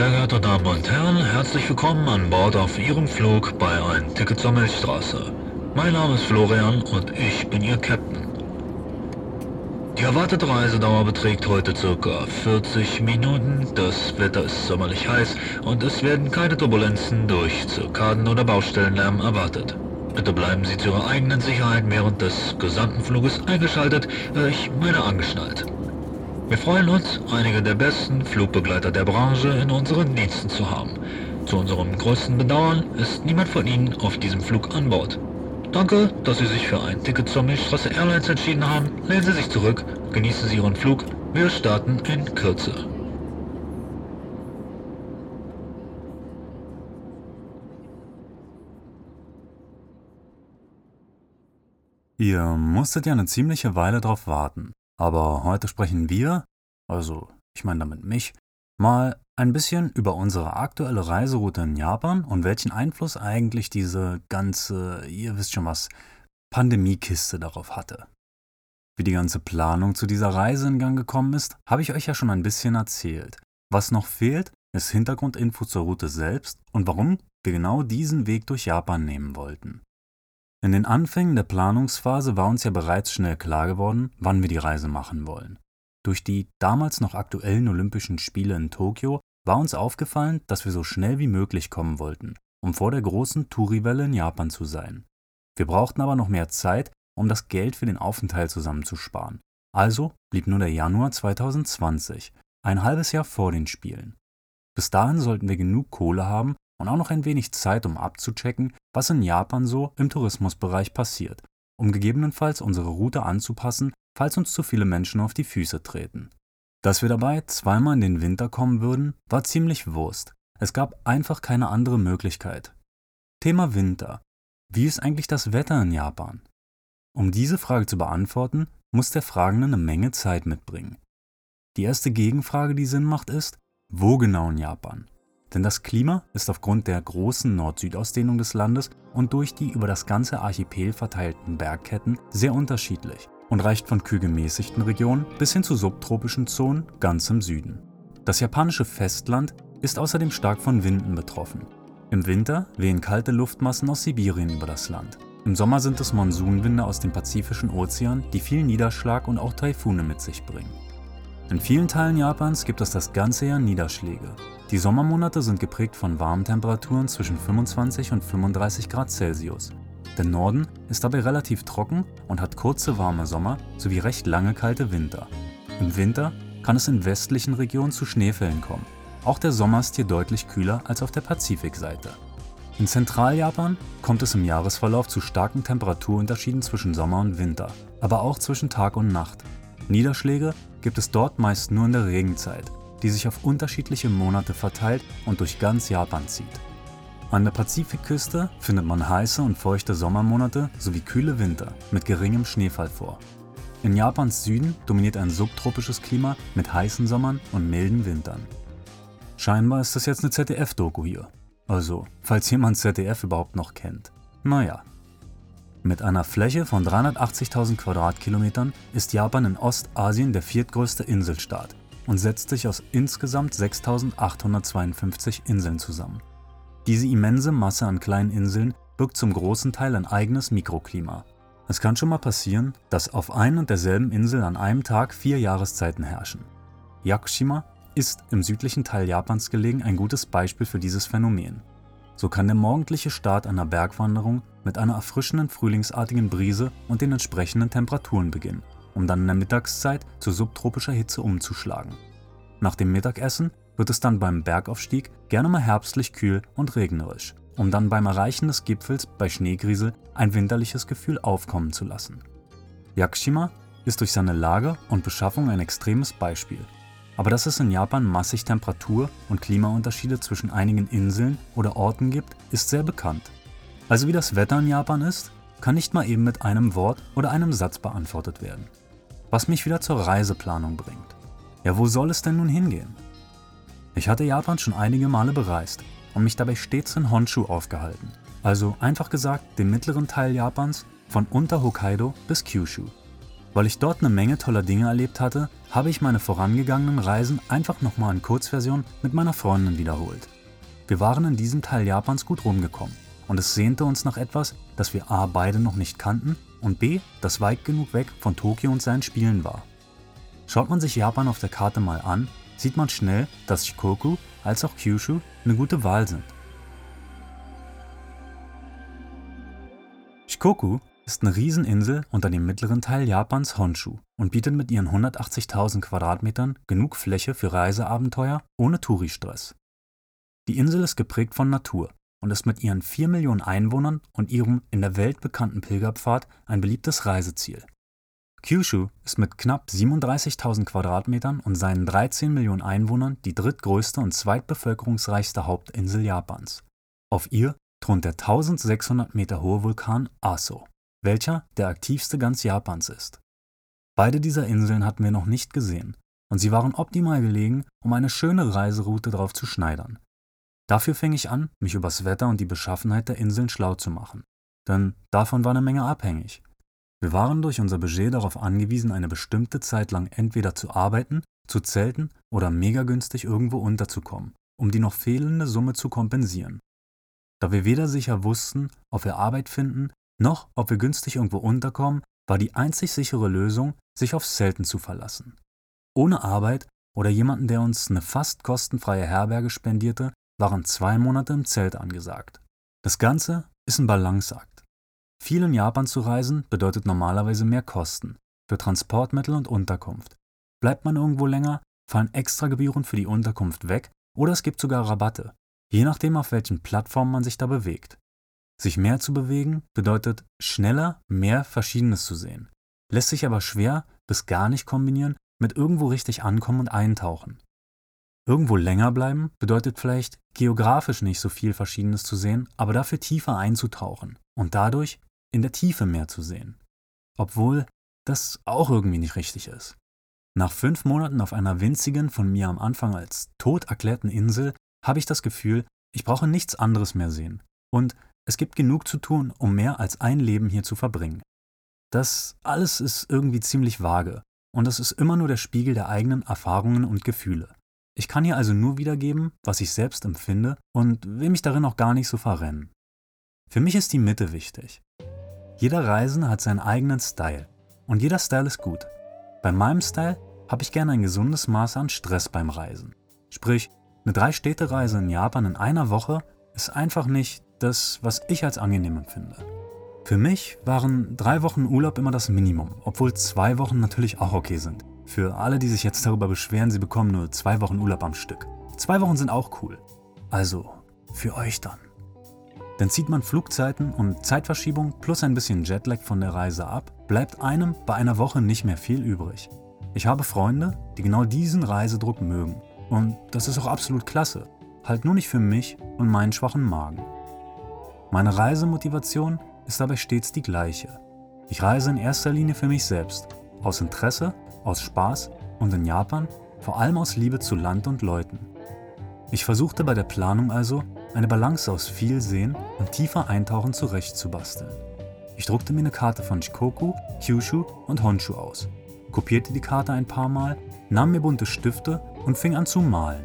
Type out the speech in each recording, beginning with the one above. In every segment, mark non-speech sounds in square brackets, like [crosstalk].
Sehr geehrte Damen und Herren, herzlich willkommen an Bord auf Ihrem Flug bei Ein Ticket zur Milchstraße. Mein Name ist Florian und ich bin Ihr Captain. Die erwartete Reisedauer beträgt heute ca. 40 Minuten, das Wetter ist sommerlich heiß und es werden keine Turbulenzen durch Zirkaden oder Baustellenlärm erwartet. Bitte bleiben Sie zu Ihrer eigenen Sicherheit während des gesamten Fluges eingeschaltet, ich meine angeschnallt. Wir freuen uns, einige der besten Flugbegleiter der Branche in unseren Diensten zu haben. Zu unserem größten Bedauern ist niemand von Ihnen auf diesem Flug an Bord. Danke, dass Sie sich für ein Ticket zur Milchstraße Airlines entschieden haben. Lehnen Sie sich zurück, genießen Sie Ihren Flug. Wir starten in Kürze. Ihr musstet ja eine ziemliche Weile drauf warten. Aber heute sprechen wir, also ich meine damit mich, mal ein bisschen über unsere aktuelle Reiseroute in Japan und welchen Einfluss eigentlich diese ganze, ihr wisst schon was, Pandemiekiste darauf hatte. Wie die ganze Planung zu dieser Reise in Gang gekommen ist, habe ich euch ja schon ein bisschen erzählt. Was noch fehlt, ist Hintergrundinfo zur Route selbst und warum wir genau diesen Weg durch Japan nehmen wollten. In den Anfängen der Planungsphase war uns ja bereits schnell klar geworden, wann wir die Reise machen wollen. Durch die damals noch aktuellen Olympischen Spiele in Tokio war uns aufgefallen, dass wir so schnell wie möglich kommen wollten, um vor der großen Touri-Welle in Japan zu sein. Wir brauchten aber noch mehr Zeit, um das Geld für den Aufenthalt zusammenzusparen. Also blieb nur der Januar 2020, ein halbes Jahr vor den Spielen. Bis dahin sollten wir genug Kohle haben, und auch noch ein wenig Zeit, um abzuchecken, was in Japan so im Tourismusbereich passiert, um gegebenenfalls unsere Route anzupassen, falls uns zu viele Menschen auf die Füße treten. Dass wir dabei zweimal in den Winter kommen würden, war ziemlich Wurst. Es gab einfach keine andere Möglichkeit. Thema Winter. Wie ist eigentlich das Wetter in Japan? Um diese Frage zu beantworten, muss der Fragende eine Menge Zeit mitbringen. Die erste Gegenfrage, die Sinn macht, ist, wo genau in Japan? Denn das Klima ist aufgrund der großen Nord-Süd-Ausdehnung des Landes und durch die über das ganze Archipel verteilten Bergketten sehr unterschiedlich und reicht von kühl gemäßigten Regionen bis hin zu subtropischen Zonen ganz im Süden. Das japanische Festland ist außerdem stark von Winden betroffen. Im Winter wehen kalte Luftmassen aus Sibirien über das Land. Im Sommer sind es Monsunwinde aus dem Pazifischen Ozean, die viel Niederschlag und auch Taifune mit sich bringen. In vielen Teilen Japans gibt es das ganze Jahr Niederschläge. Die Sommermonate sind geprägt von warmen Temperaturen zwischen 25 und 35 Grad Celsius. Der Norden ist dabei relativ trocken und hat kurze warme Sommer sowie recht lange kalte Winter. Im Winter kann es in westlichen Regionen zu Schneefällen kommen. Auch der Sommer ist hier deutlich kühler als auf der Pazifikseite. In Zentraljapan kommt es im Jahresverlauf zu starken Temperaturunterschieden zwischen Sommer und Winter, aber auch zwischen Tag und Nacht. Niederschläge gibt es dort meist nur in der Regenzeit die sich auf unterschiedliche Monate verteilt und durch ganz Japan zieht. An der Pazifikküste findet man heiße und feuchte Sommermonate sowie kühle Winter mit geringem Schneefall vor. In Japans Süden dominiert ein subtropisches Klima mit heißen Sommern und milden Wintern. Scheinbar ist das jetzt eine ZDF-Doku hier. Also, falls jemand ZDF überhaupt noch kennt. Naja. Mit einer Fläche von 380.000 Quadratkilometern ist Japan in Ostasien der viertgrößte Inselstaat und setzt sich aus insgesamt 6852 Inseln zusammen. Diese immense Masse an kleinen Inseln birgt zum großen Teil ein eigenes Mikroklima. Es kann schon mal passieren, dass auf ein und derselben Insel an einem Tag vier Jahreszeiten herrschen. Yakushima ist im südlichen Teil Japans gelegen ein gutes Beispiel für dieses Phänomen. So kann der morgendliche Start einer Bergwanderung mit einer erfrischenden frühlingsartigen Brise und den entsprechenden Temperaturen beginnen um dann in der Mittagszeit zu subtropischer Hitze umzuschlagen. Nach dem Mittagessen wird es dann beim Bergaufstieg gerne mal herbstlich kühl und regnerisch, um dann beim Erreichen des Gipfels bei Schneegriesel ein winterliches Gefühl aufkommen zu lassen. Yakushima ist durch seine Lage und Beschaffung ein extremes Beispiel. Aber dass es in Japan massig Temperatur- und Klimaunterschiede zwischen einigen Inseln oder Orten gibt, ist sehr bekannt. Also wie das Wetter in Japan ist, kann nicht mal eben mit einem Wort oder einem Satz beantwortet werden. Was mich wieder zur Reiseplanung bringt. Ja, wo soll es denn nun hingehen? Ich hatte Japan schon einige Male bereist und mich dabei stets in Honshu aufgehalten. Also einfach gesagt den mittleren Teil Japans von unter Hokkaido bis Kyushu. Weil ich dort eine Menge toller Dinge erlebt hatte, habe ich meine vorangegangenen Reisen einfach nochmal in Kurzversion mit meiner Freundin wiederholt. Wir waren in diesem Teil Japans gut rumgekommen und es sehnte uns nach etwas, das wir a. beide noch nicht kannten und b. das weit genug weg von Tokio und seinen Spielen war. Schaut man sich Japan auf der Karte mal an, sieht man schnell, dass Shikoku als auch Kyushu eine gute Wahl sind. Shikoku ist eine Rieseninsel unter dem mittleren Teil Japans Honshu und bietet mit ihren 180.000 Quadratmetern genug Fläche für Reiseabenteuer ohne Touristress. Die Insel ist geprägt von Natur und ist mit ihren 4 Millionen Einwohnern und ihrem in der Welt bekannten Pilgerpfad ein beliebtes Reiseziel. Kyushu ist mit knapp 37.000 Quadratmetern und seinen 13 Millionen Einwohnern die drittgrößte und zweitbevölkerungsreichste Hauptinsel Japans. Auf ihr thront der 1600 Meter hohe Vulkan Aso, welcher der aktivste ganz Japans ist. Beide dieser Inseln hatten wir noch nicht gesehen und sie waren optimal gelegen, um eine schöne Reiseroute drauf zu schneidern. Dafür fing ich an, mich übers Wetter und die Beschaffenheit der Inseln schlau zu machen, denn davon war eine Menge abhängig. Wir waren durch unser Budget darauf angewiesen, eine bestimmte Zeit lang entweder zu arbeiten, zu zelten oder mega günstig irgendwo unterzukommen, um die noch fehlende Summe zu kompensieren. Da wir weder sicher wussten, ob wir Arbeit finden, noch ob wir günstig irgendwo unterkommen, war die einzig sichere Lösung, sich aufs Zelten zu verlassen. Ohne Arbeit oder jemanden, der uns eine fast kostenfreie Herberge spendierte, waren zwei Monate im Zelt angesagt. Das Ganze ist ein Balanceakt. Viel in Japan zu reisen bedeutet normalerweise mehr Kosten für Transportmittel und Unterkunft. Bleibt man irgendwo länger, fallen Extragebühren für die Unterkunft weg oder es gibt sogar Rabatte, je nachdem auf welchen Plattformen man sich da bewegt. Sich mehr zu bewegen bedeutet schneller mehr Verschiedenes zu sehen, lässt sich aber schwer bis gar nicht kombinieren mit irgendwo richtig ankommen und eintauchen. Irgendwo länger bleiben bedeutet vielleicht geografisch nicht so viel Verschiedenes zu sehen, aber dafür tiefer einzutauchen und dadurch in der Tiefe mehr zu sehen. Obwohl das auch irgendwie nicht richtig ist. Nach fünf Monaten auf einer winzigen, von mir am Anfang als tot erklärten Insel habe ich das Gefühl, ich brauche nichts anderes mehr sehen. Und es gibt genug zu tun, um mehr als ein Leben hier zu verbringen. Das alles ist irgendwie ziemlich vage und es ist immer nur der Spiegel der eigenen Erfahrungen und Gefühle. Ich kann hier also nur wiedergeben, was ich selbst empfinde und will mich darin auch gar nicht so verrennen. Für mich ist die Mitte wichtig. Jeder Reisende hat seinen eigenen Style und jeder Style ist gut. Bei meinem Style habe ich gerne ein gesundes Maß an Stress beim Reisen. Sprich, eine Drei-Städte-Reise in Japan in einer Woche ist einfach nicht das, was ich als angenehm empfinde. Für mich waren drei Wochen Urlaub immer das Minimum, obwohl zwei Wochen natürlich auch okay sind. Für alle, die sich jetzt darüber beschweren, sie bekommen nur zwei Wochen Urlaub am Stück. Zwei Wochen sind auch cool. Also, für euch dann. Dann zieht man Flugzeiten und Zeitverschiebung plus ein bisschen Jetlag von der Reise ab, bleibt einem bei einer Woche nicht mehr viel übrig. Ich habe Freunde, die genau diesen Reisedruck mögen. Und das ist auch absolut klasse. Halt nur nicht für mich und meinen schwachen Magen. Meine Reisemotivation ist dabei stets die gleiche. Ich reise in erster Linie für mich selbst, aus Interesse, aus Spaß und in Japan vor allem aus Liebe zu Land und Leuten. Ich versuchte bei der Planung also, eine Balance aus viel Sehen und tiefer Eintauchen zurechtzubasteln. Ich druckte mir eine Karte von Shikoku, Kyushu und Honshu aus, kopierte die Karte ein paar Mal, nahm mir bunte Stifte und fing an zu malen.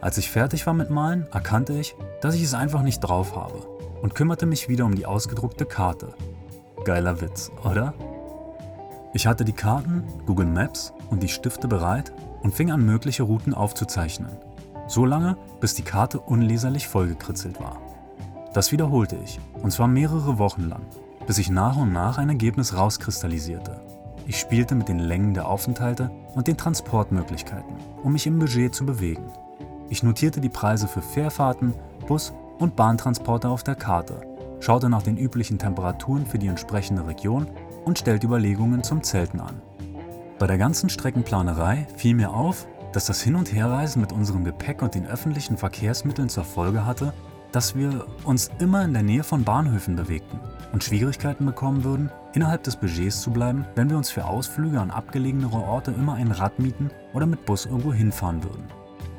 Als ich fertig war mit Malen, erkannte ich, dass ich es einfach nicht drauf habe und kümmerte mich wieder um die ausgedruckte Karte. Geiler Witz, oder? Ich hatte die Karten, Google Maps und die Stifte bereit und fing an, mögliche Routen aufzuzeichnen. So lange, bis die Karte unleserlich vollgekritzelt war. Das wiederholte ich, und zwar mehrere Wochen lang, bis sich nach und nach ein Ergebnis rauskristallisierte. Ich spielte mit den Längen der Aufenthalte und den Transportmöglichkeiten, um mich im Budget zu bewegen. Ich notierte die Preise für Fährfahrten, Bus- und Bahntransporte auf der Karte, schaute nach den üblichen Temperaturen für die entsprechende Region und stellte Überlegungen zum Zelten an. Bei der ganzen Streckenplanerei fiel mir auf, dass das Hin- und Herreisen mit unserem Gepäck und den öffentlichen Verkehrsmitteln zur Folge hatte, dass wir uns immer in der Nähe von Bahnhöfen bewegten und Schwierigkeiten bekommen würden, innerhalb des Budgets zu bleiben, wenn wir uns für Ausflüge an abgelegenere Orte immer ein Rad mieten oder mit Bus irgendwo hinfahren würden.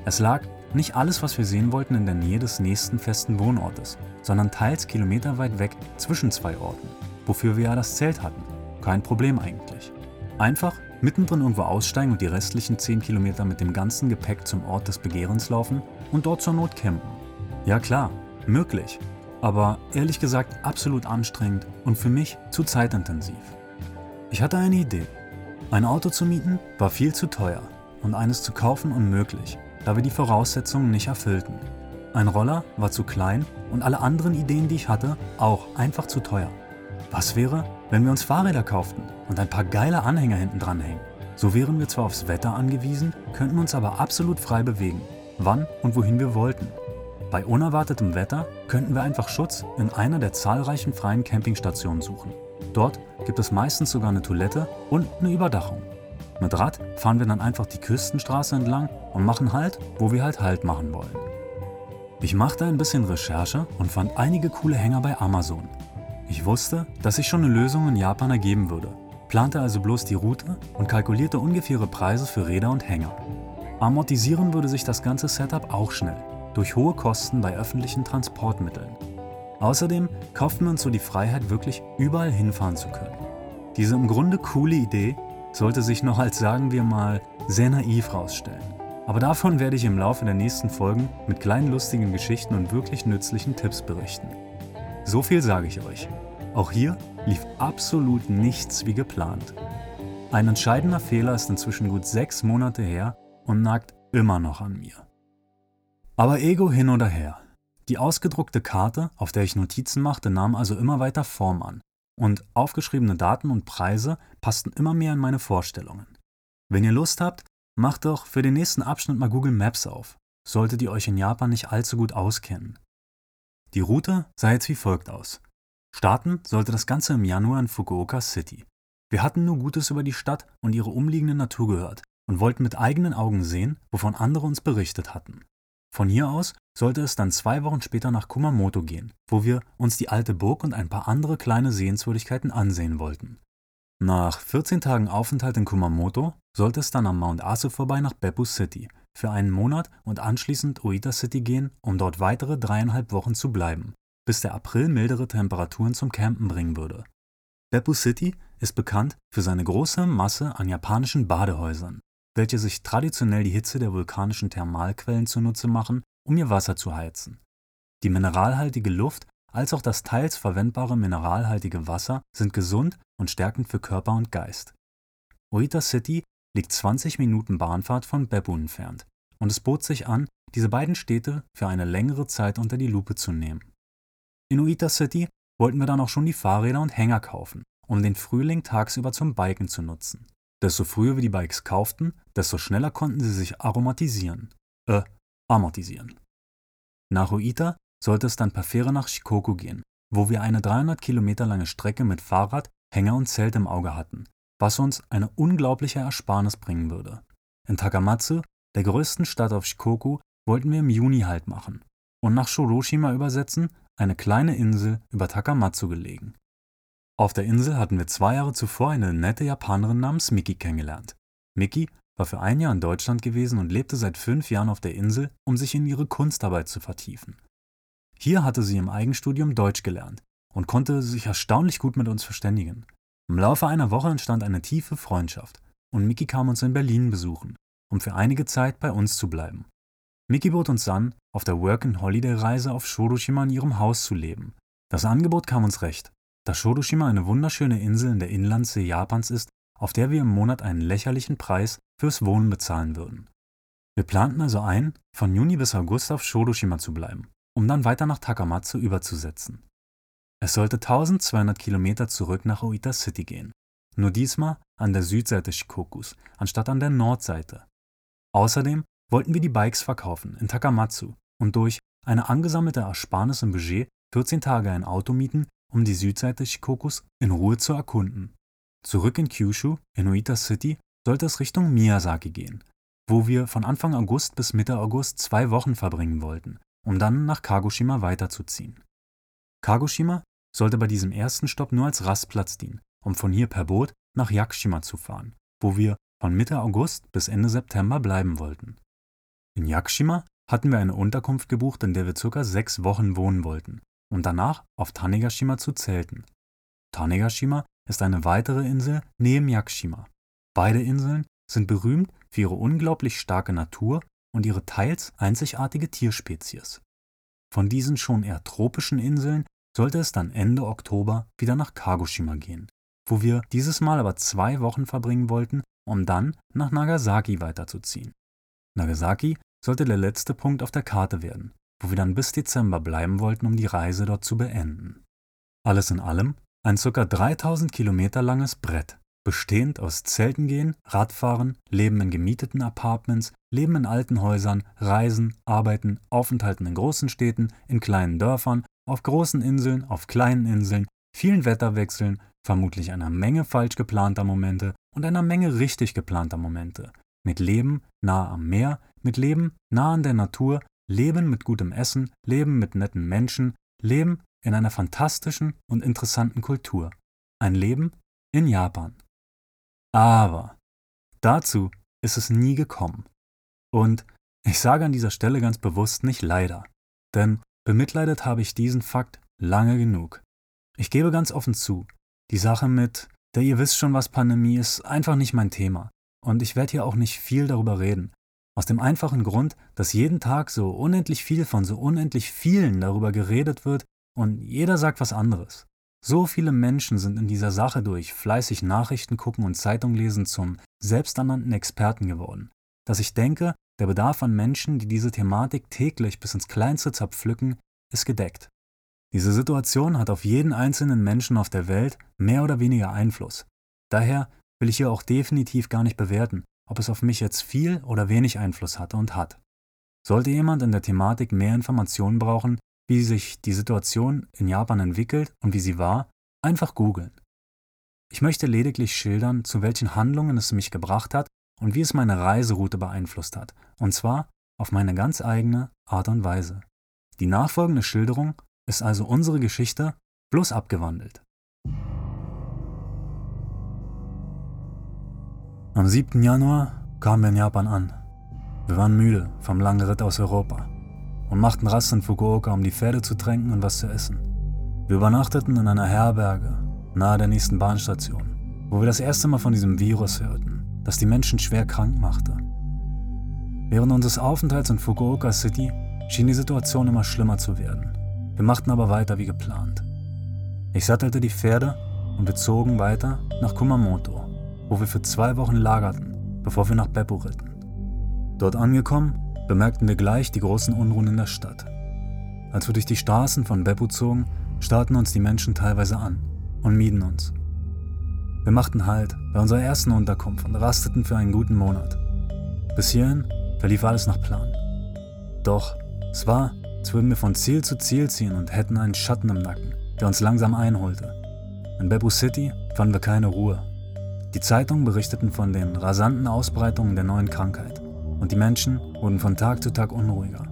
Es lag nicht alles, was wir sehen wollten, in der Nähe des nächsten festen Wohnortes, sondern teils kilometerweit weg zwischen zwei Orten, wofür wir ja das Zelt hatten. Kein Problem eigentlich. Einfach mittendrin irgendwo aussteigen und die restlichen 10 Kilometer mit dem ganzen Gepäck zum Ort des Begehrens laufen und dort zur Not campen. Ja klar, möglich, aber ehrlich gesagt absolut anstrengend und für mich zu zeitintensiv. Ich hatte eine Idee. Ein Auto zu mieten war viel zu teuer und eines zu kaufen unmöglich, da wir die Voraussetzungen nicht erfüllten. Ein Roller war zu klein und alle anderen Ideen, die ich hatte, auch einfach zu teuer. Was wäre, wenn wir uns Fahrräder kauften und ein paar geile Anhänger hinten dran hängen? So wären wir zwar aufs Wetter angewiesen, könnten uns aber absolut frei bewegen, wann und wohin wir wollten. Bei unerwartetem Wetter könnten wir einfach Schutz in einer der zahlreichen freien Campingstationen suchen. Dort gibt es meistens sogar eine Toilette und eine Überdachung. Mit Rad fahren wir dann einfach die Küstenstraße entlang und machen Halt, wo wir halt Halt machen wollen. Ich machte ein bisschen Recherche und fand einige coole Hänger bei Amazon. Ich wusste, dass sich schon eine Lösung in Japan ergeben würde, plante also bloß die Route und kalkulierte ungefähre Preise für Räder und Hänger. Amortisieren würde sich das ganze Setup auch schnell, durch hohe Kosten bei öffentlichen Transportmitteln. Außerdem kauften wir uns so die Freiheit, wirklich überall hinfahren zu können. Diese im Grunde coole Idee sollte sich noch als, sagen wir mal, sehr naiv rausstellen. Aber davon werde ich im Laufe der nächsten Folgen mit kleinen lustigen Geschichten und wirklich nützlichen Tipps berichten. So viel sage ich euch. Auch hier lief absolut nichts wie geplant. Ein entscheidender Fehler ist inzwischen gut sechs Monate her und nagt immer noch an mir. Aber Ego hin oder her. Die ausgedruckte Karte, auf der ich Notizen machte, nahm also immer weiter Form an und aufgeschriebene Daten und Preise passten immer mehr in meine Vorstellungen. Wenn ihr Lust habt, macht doch für den nächsten Abschnitt mal Google Maps auf, solltet ihr euch in Japan nicht allzu gut auskennen. Die Route sah jetzt wie folgt aus. Starten sollte das Ganze im Januar in Fukuoka City. Wir hatten nur Gutes über die Stadt und ihre umliegende Natur gehört und wollten mit eigenen Augen sehen, wovon andere uns berichtet hatten. Von hier aus sollte es dann zwei Wochen später nach Kumamoto gehen, wo wir uns die alte Burg und ein paar andere kleine Sehenswürdigkeiten ansehen wollten. Nach 14 Tagen Aufenthalt in Kumamoto sollte es dann am Mount Asu vorbei nach Beppu City für einen Monat und anschließend Oita City gehen, um dort weitere dreieinhalb Wochen zu bleiben, bis der April mildere Temperaturen zum Campen bringen würde. Beppu City ist bekannt für seine große Masse an japanischen Badehäusern, welche sich traditionell die Hitze der vulkanischen Thermalquellen zunutze machen um ihr Wasser zu heizen. Die mineralhaltige Luft als auch das teils verwendbare mineralhaltige Wasser sind gesund und stärkend für Körper und Geist. Oita City liegt 20 Minuten Bahnfahrt von Beppu entfernt und es bot sich an, diese beiden Städte für eine längere Zeit unter die Lupe zu nehmen. In Oita City wollten wir dann auch schon die Fahrräder und Hänger kaufen, um den Frühling tagsüber zum Biken zu nutzen. Desto früher wir die Bikes kauften, desto schneller konnten sie sich aromatisieren. Äh, amortisieren. Nach Oita sollte es dann per Fähre nach Shikoku gehen, wo wir eine 300 Kilometer lange Strecke mit Fahrrad, Hänger und Zelt im Auge hatten, was uns eine unglaubliche Ersparnis bringen würde. In Takamatsu, der größten Stadt auf Shikoku, wollten wir im Juni Halt machen und nach Shoroshima übersetzen, eine kleine Insel über Takamatsu gelegen. Auf der Insel hatten wir zwei Jahre zuvor eine nette Japanerin namens Miki kennengelernt. Miki war für ein Jahr in Deutschland gewesen und lebte seit fünf Jahren auf der Insel, um sich in ihre Kunstarbeit zu vertiefen. Hier hatte sie im Eigenstudium Deutsch gelernt und konnte sich erstaunlich gut mit uns verständigen. Im Laufe einer Woche entstand eine tiefe Freundschaft und Miki kam uns in Berlin besuchen, um für einige Zeit bei uns zu bleiben. Miki bot uns an, auf der Work-and-Holiday-Reise auf Shodoshima in ihrem Haus zu leben. Das Angebot kam uns recht, da Shodoshima eine wunderschöne Insel in der Inlandsee Japans ist, auf der wir im Monat einen lächerlichen Preis fürs Wohnen bezahlen würden. Wir planten also ein, von Juni bis August auf Shodoshima zu bleiben, um dann weiter nach Takamatsu überzusetzen. Es sollte 1200 Kilometer zurück nach Oita City gehen, nur diesmal an der Südseite Shikokus anstatt an der Nordseite. Außerdem wollten wir die Bikes verkaufen in Takamatsu und durch eine angesammelte Ersparnis im Budget 14 Tage ein Auto mieten, um die Südseite Shikokus in Ruhe zu erkunden. Zurück in Kyushu, in Oita City, sollte es Richtung Miyazaki gehen, wo wir von Anfang August bis Mitte August zwei Wochen verbringen wollten, um dann nach Kagoshima weiterzuziehen. Kagoshima sollte bei diesem ersten Stopp nur als Rastplatz dienen, um von hier per Boot nach Yakushima zu fahren, wo wir von Mitte August bis Ende September bleiben wollten. In Yakushima hatten wir eine Unterkunft gebucht, in der wir circa sechs Wochen wohnen wollten, um danach auf Tanegashima zu zelten. Tanegashima ist eine weitere Insel neben Yakushima Beide Inseln sind berühmt für ihre unglaublich starke Natur und ihre teils einzigartige Tierspezies. Von diesen schon eher tropischen Inseln sollte es dann Ende Oktober wieder nach Kagoshima gehen, wo wir dieses Mal aber zwei Wochen verbringen wollten, um dann nach Nagasaki weiterzuziehen. Nagasaki sollte der letzte Punkt auf der Karte werden, wo wir dann bis Dezember bleiben wollten, um die Reise dort zu beenden. Alles in allem ein ca. 3000 Kilometer langes Brett, bestehend aus Zelten gehen, Radfahren, Leben in gemieteten Apartments, Leben in alten Häusern, Reisen, Arbeiten, Aufenthalten in großen Städten, in kleinen Dörfern, auf großen Inseln, auf kleinen Inseln, vielen Wetterwechseln, vermutlich einer Menge falsch geplanter Momente und einer Menge richtig geplanter Momente. Mit Leben nahe am Meer, mit Leben nah an der Natur, Leben mit gutem Essen, Leben mit netten Menschen, Leben in einer fantastischen und interessanten Kultur. Ein Leben in Japan. Aber dazu ist es nie gekommen. Und ich sage an dieser Stelle ganz bewusst nicht leider, denn bemitleidet habe ich diesen Fakt lange genug. Ich gebe ganz offen zu, die Sache mit, der ihr wisst schon, was Pandemie ist, einfach nicht mein Thema. Und ich werde hier auch nicht viel darüber reden. Aus dem einfachen Grund, dass jeden Tag so unendlich viel von so unendlich vielen darüber geredet wird und jeder sagt was anderes. So viele Menschen sind in dieser Sache durch fleißig Nachrichten gucken und Zeitung lesen zum selbsternannten Experten geworden, dass ich denke, der Bedarf an Menschen, die diese Thematik täglich bis ins Kleinste zerpflücken, ist gedeckt. Diese Situation hat auf jeden einzelnen Menschen auf der Welt mehr oder weniger Einfluss. Daher will ich hier auch definitiv gar nicht bewerten, ob es auf mich jetzt viel oder wenig Einfluss hatte und hat. Sollte jemand in der Thematik mehr Informationen brauchen, wie sich die Situation in Japan entwickelt und wie sie war, einfach googeln. Ich möchte lediglich schildern, zu welchen Handlungen es mich gebracht hat und wie es meine Reiseroute beeinflusst hat, und zwar auf meine ganz eigene Art und Weise. Die nachfolgende Schilderung ist also unsere Geschichte, bloß abgewandelt. Am 7. Januar kamen wir in Japan an. Wir waren müde vom langen Ritt aus Europa und machten Rast in Fukuoka, um die Pferde zu tränken und was zu essen. Wir übernachteten in einer Herberge nahe der nächsten Bahnstation, wo wir das erste Mal von diesem Virus hörten, das die Menschen schwer krank machte. Während unseres Aufenthalts in Fukuoka City schien die Situation immer schlimmer zu werden. Wir machten aber weiter wie geplant. Ich sattelte die Pferde und wir zogen weiter nach Kumamoto, wo wir für zwei Wochen lagerten, bevor wir nach Beppu ritten. Dort angekommen bemerkten wir gleich die großen Unruhen in der Stadt. Als wir durch die Straßen von Beppu zogen, starrten uns die Menschen teilweise an und mieden uns. Wir machten Halt bei unserer ersten Unterkunft und rasteten für einen guten Monat. Bis hierhin verlief alles nach Plan. Doch es war, als würden wir von Ziel zu Ziel ziehen und hätten einen Schatten im Nacken, der uns langsam einholte. In Beppu City fanden wir keine Ruhe. Die Zeitungen berichteten von den rasanten Ausbreitungen der neuen Krankheit und die Menschen wurden von Tag zu Tag unruhiger.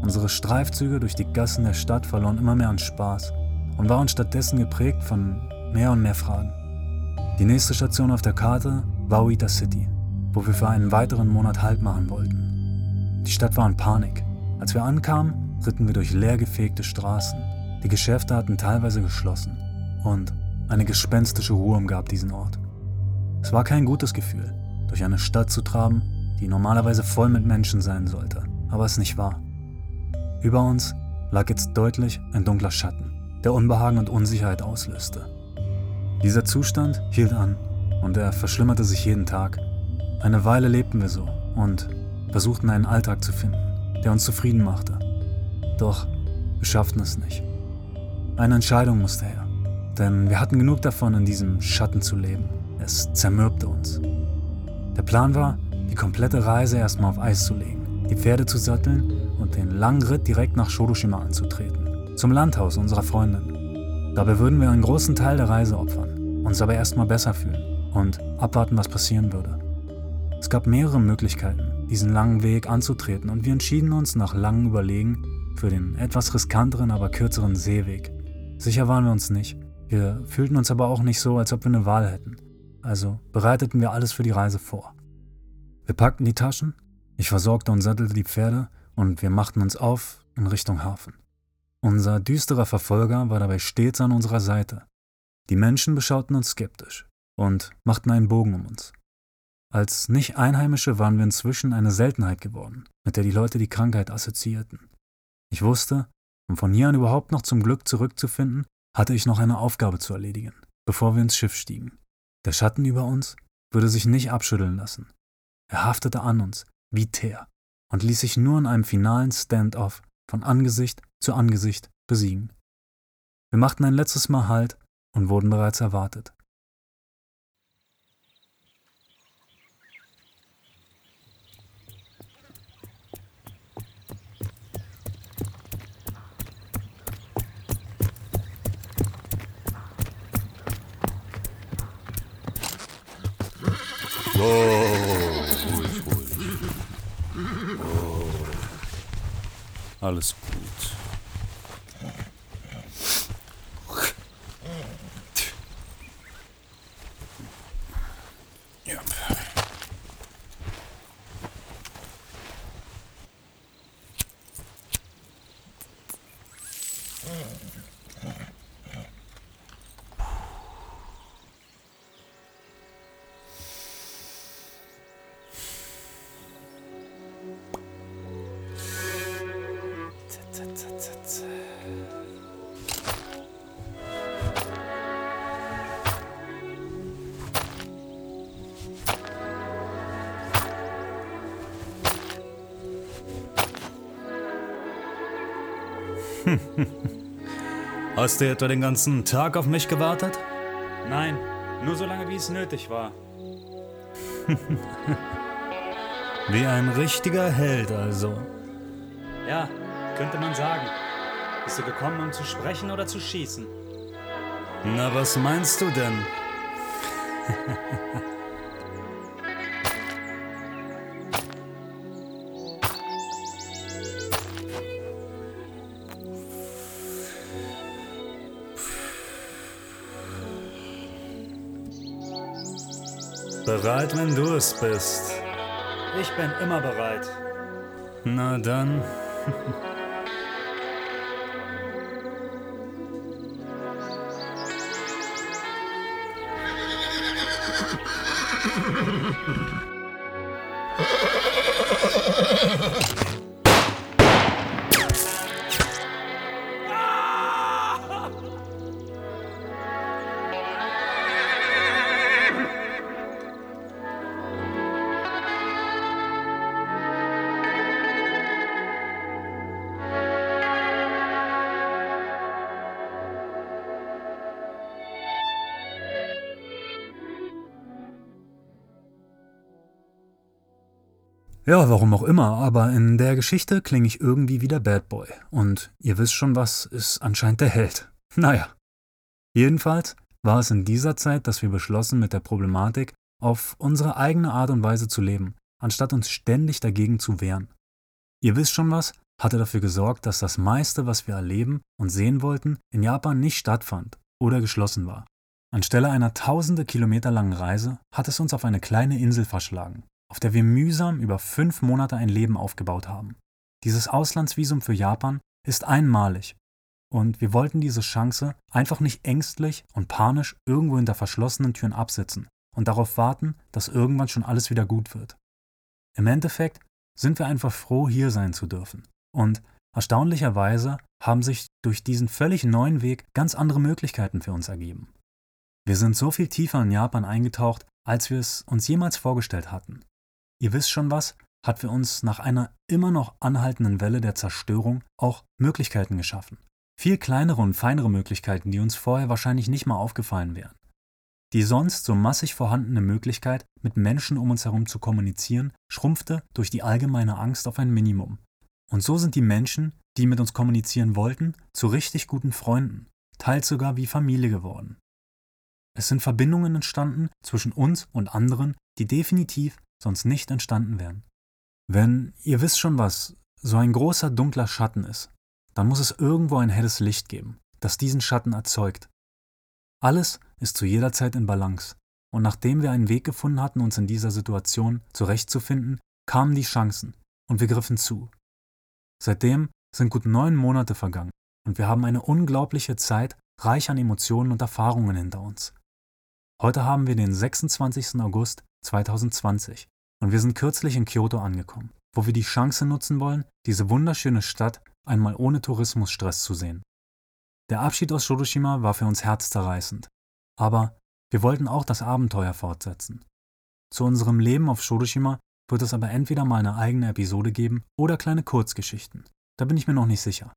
Unsere Streifzüge durch die Gassen der Stadt verloren immer mehr an Spaß und waren stattdessen geprägt von mehr und mehr Fragen. Die nächste Station auf der Karte war Oita City, wo wir für einen weiteren Monat Halt machen wollten. Die Stadt war in Panik. Als wir ankamen, ritten wir durch leergefegte Straßen. Die Geschäfte hatten teilweise geschlossen und eine gespenstische Ruhe umgab diesen Ort. Es war kein gutes Gefühl, durch eine Stadt zu traben, die normalerweise voll mit Menschen sein sollte, aber es nicht war. Über uns lag jetzt deutlich ein dunkler Schatten, der Unbehagen und Unsicherheit auslöste. Dieser Zustand hielt an und er verschlimmerte sich jeden Tag. Eine Weile lebten wir so und versuchten einen Alltag zu finden, der uns zufrieden machte. Doch wir schafften es nicht. Eine Entscheidung musste her, denn wir hatten genug davon, in diesem Schatten zu leben. Es zermürbte uns. Der Plan war, die komplette Reise erstmal auf Eis zu legen, die Pferde zu satteln und den langen Ritt direkt nach Shodoshima anzutreten, zum Landhaus unserer Freundin. Dabei würden wir einen großen Teil der Reise opfern, uns aber erstmal besser fühlen und abwarten, was passieren würde. Es gab mehrere Möglichkeiten, diesen langen Weg anzutreten und wir entschieden uns nach langem Überlegen für den etwas riskanteren, aber kürzeren Seeweg. Sicher waren wir uns nicht. Wir fühlten uns aber auch nicht so, als ob wir eine Wahl hätten. Also bereiteten wir alles für die Reise vor. Wir packten die Taschen, ich versorgte und sattelte die Pferde und wir machten uns auf in Richtung Hafen. Unser düsterer Verfolger war dabei stets an unserer Seite. Die Menschen beschauten uns skeptisch und machten einen Bogen um uns. Als Nicht-Einheimische waren wir inzwischen eine Seltenheit geworden, mit der die Leute die Krankheit assoziierten. Ich wusste, um von hier an überhaupt noch zum Glück zurückzufinden, hatte ich noch eine Aufgabe zu erledigen, bevor wir ins Schiff stiegen. Der Schatten über uns würde sich nicht abschütteln lassen. Er haftete an uns, wie Teer, und ließ sich nur in einem finalen Stand-off von Angesicht zu Angesicht besiegen. Wir machten ein letztes Mal Halt und wurden bereits erwartet. So, Alles gut. [laughs] Hast du etwa den ganzen Tag auf mich gewartet? Nein, nur so lange, wie es nötig war. [laughs] Wie ein richtiger Held also. Ja, könnte man sagen. Bist du gekommen, um zu sprechen oder zu schießen? Na, was meinst du denn? [laughs] Bereit, wenn du es bist. Ich bin immer bereit. Na dann. [laughs] Ja, warum auch immer, aber in der Geschichte klinge ich irgendwie wie der Bad Boy. Und ihr wisst schon was, ist anscheinend der Held. [laughs] Naja. Jedenfalls war es in dieser Zeit, dass wir beschlossen, mit der Problematik auf unsere eigene Art und Weise zu leben, anstatt uns ständig dagegen zu wehren. Ihr wisst schon was, hatte dafür gesorgt, dass das meiste, was wir erleben und sehen wollten, in Japan nicht stattfand oder geschlossen war. Anstelle einer tausende Kilometer langen Reise hat es uns auf eine kleine Insel verschlagen, auf der wir mühsam über fünf Monate ein Leben aufgebaut haben. Dieses Auslandsvisum für Japan ist einmalig und wir wollten diese Chance einfach nicht ängstlich und panisch irgendwo hinter verschlossenen Türen absitzen und darauf warten, dass irgendwann schon alles wieder gut wird. Im Endeffekt sind wir einfach froh, hier sein zu dürfen. Und erstaunlicherweise haben sich durch diesen völlig neuen Weg ganz andere Möglichkeiten für uns ergeben. Wir sind so viel tiefer in Japan eingetaucht, als wir es uns jemals vorgestellt hatten. Ihr wisst schon was, hat für uns nach einer immer noch anhaltenden Welle der Zerstörung auch Möglichkeiten geschaffen. Viel kleinere und feinere Möglichkeiten, die uns vorher wahrscheinlich nicht mal aufgefallen wären. Die sonst so massig vorhandene Möglichkeit, mit Menschen um uns herum zu kommunizieren, schrumpfte durch die allgemeine Angst auf ein Minimum. Und so sind die Menschen, die mit uns kommunizieren wollten, zu richtig guten Freunden, teils sogar wie Familie geworden. Es sind Verbindungen entstanden zwischen uns und anderen, die definitiv sonst nicht entstanden wären. Wenn, ihr wisst schon was, so ein großer dunkler Schatten ist, dann muss es irgendwo ein helles Licht geben, das diesen Schatten erzeugt. Alles ist zu jeder Zeit in Balance, und nachdem wir einen Weg gefunden hatten, uns in dieser Situation zurechtzufinden, kamen die Chancen, und wir griffen zu. Seitdem sind gut neun Monate vergangen, und wir haben eine unglaubliche Zeit reich an Emotionen und Erfahrungen hinter uns. Heute haben wir den 26. August 2020 und wir sind kürzlich in Kyoto angekommen, wo wir die Chance nutzen wollen, diese wunderschöne Stadt einmal ohne Tourismusstress zu sehen. Der Abschied aus Shiroshima war für uns herzzerreißend, aber wir wollten auch das Abenteuer fortsetzen. Zu unserem Leben auf Shiroshima wird es aber entweder mal eine eigene Episode geben oder kleine Kurzgeschichten. Da bin ich mir noch nicht sicher.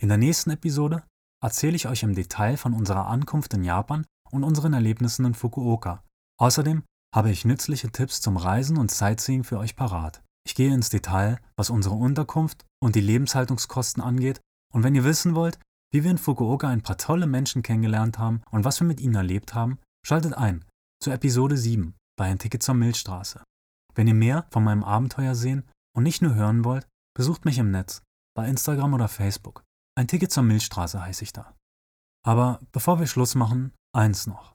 In der nächsten Episode erzähle ich euch im Detail von unserer Ankunft in Japan und unseren Erlebnissen in Fukuoka. Außerdem habe ich nützliche Tipps zum Reisen und Sightseeing für euch parat. Ich gehe ins Detail, was unsere Unterkunft und die Lebenshaltungskosten angeht. Und wenn ihr wissen wollt, wie wir in Fukuoka ein paar tolle Menschen kennengelernt haben und was wir mit ihnen erlebt haben, schaltet ein zu Episode 7 bei Ein Ticket zur Milchstraße. Wenn ihr mehr von meinem Abenteuer sehen und nicht nur hören wollt, besucht mich im Netz, bei Instagram oder Facebook. Ein Ticket zur Milchstraße heiße ich da. Aber bevor wir Schluss machen, eins noch.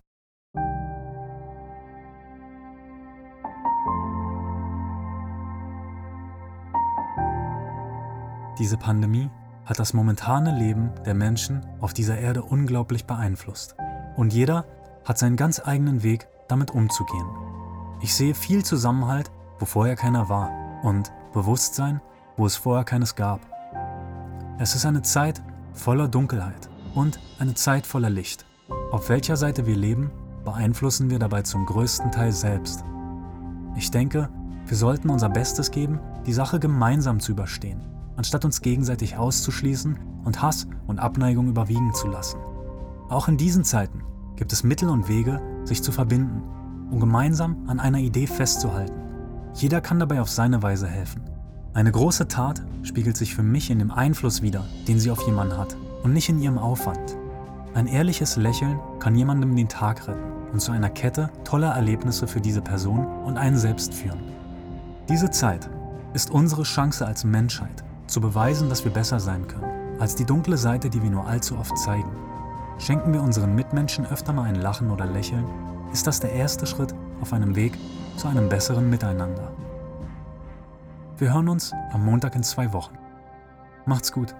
Diese Pandemie hat das momentane Leben der Menschen auf dieser Erde unglaublich beeinflusst. Und jeder hat seinen ganz eigenen Weg, damit umzugehen. Ich sehe viel Zusammenhalt, wo vorher keiner war, und Bewusstsein, wo es vorher keines gab. Es ist eine Zeit voller Dunkelheit und eine Zeit voller Licht. Auf welcher Seite wir leben, beeinflussen wir dabei zum größten Teil selbst. Ich denke, wir sollten unser Bestes geben, die Sache gemeinsam zu überstehen anstatt uns gegenseitig auszuschließen und Hass und Abneigung überwiegen zu lassen. Auch in diesen Zeiten gibt es Mittel und Wege, sich zu verbinden, um gemeinsam an einer Idee festzuhalten. Jeder kann dabei auf seine Weise helfen. Eine große Tat spiegelt sich für mich in dem Einfluss wider, den sie auf jemanden hat, und nicht in ihrem Aufwand. Ein ehrliches Lächeln kann jemandem den Tag retten und zu einer Kette toller Erlebnisse für diese Person und einen selbst führen. Diese Zeit ist unsere Chance als Menschheit, zu beweisen, dass wir besser sein können, als die dunkle Seite, die wir nur allzu oft zeigen. Schenken wir unseren Mitmenschen öfter mal ein Lachen oder Lächeln, ist das der erste Schritt auf einem Weg zu einem besseren Miteinander. Wir hören uns am Montag in zwei Wochen. Macht's gut.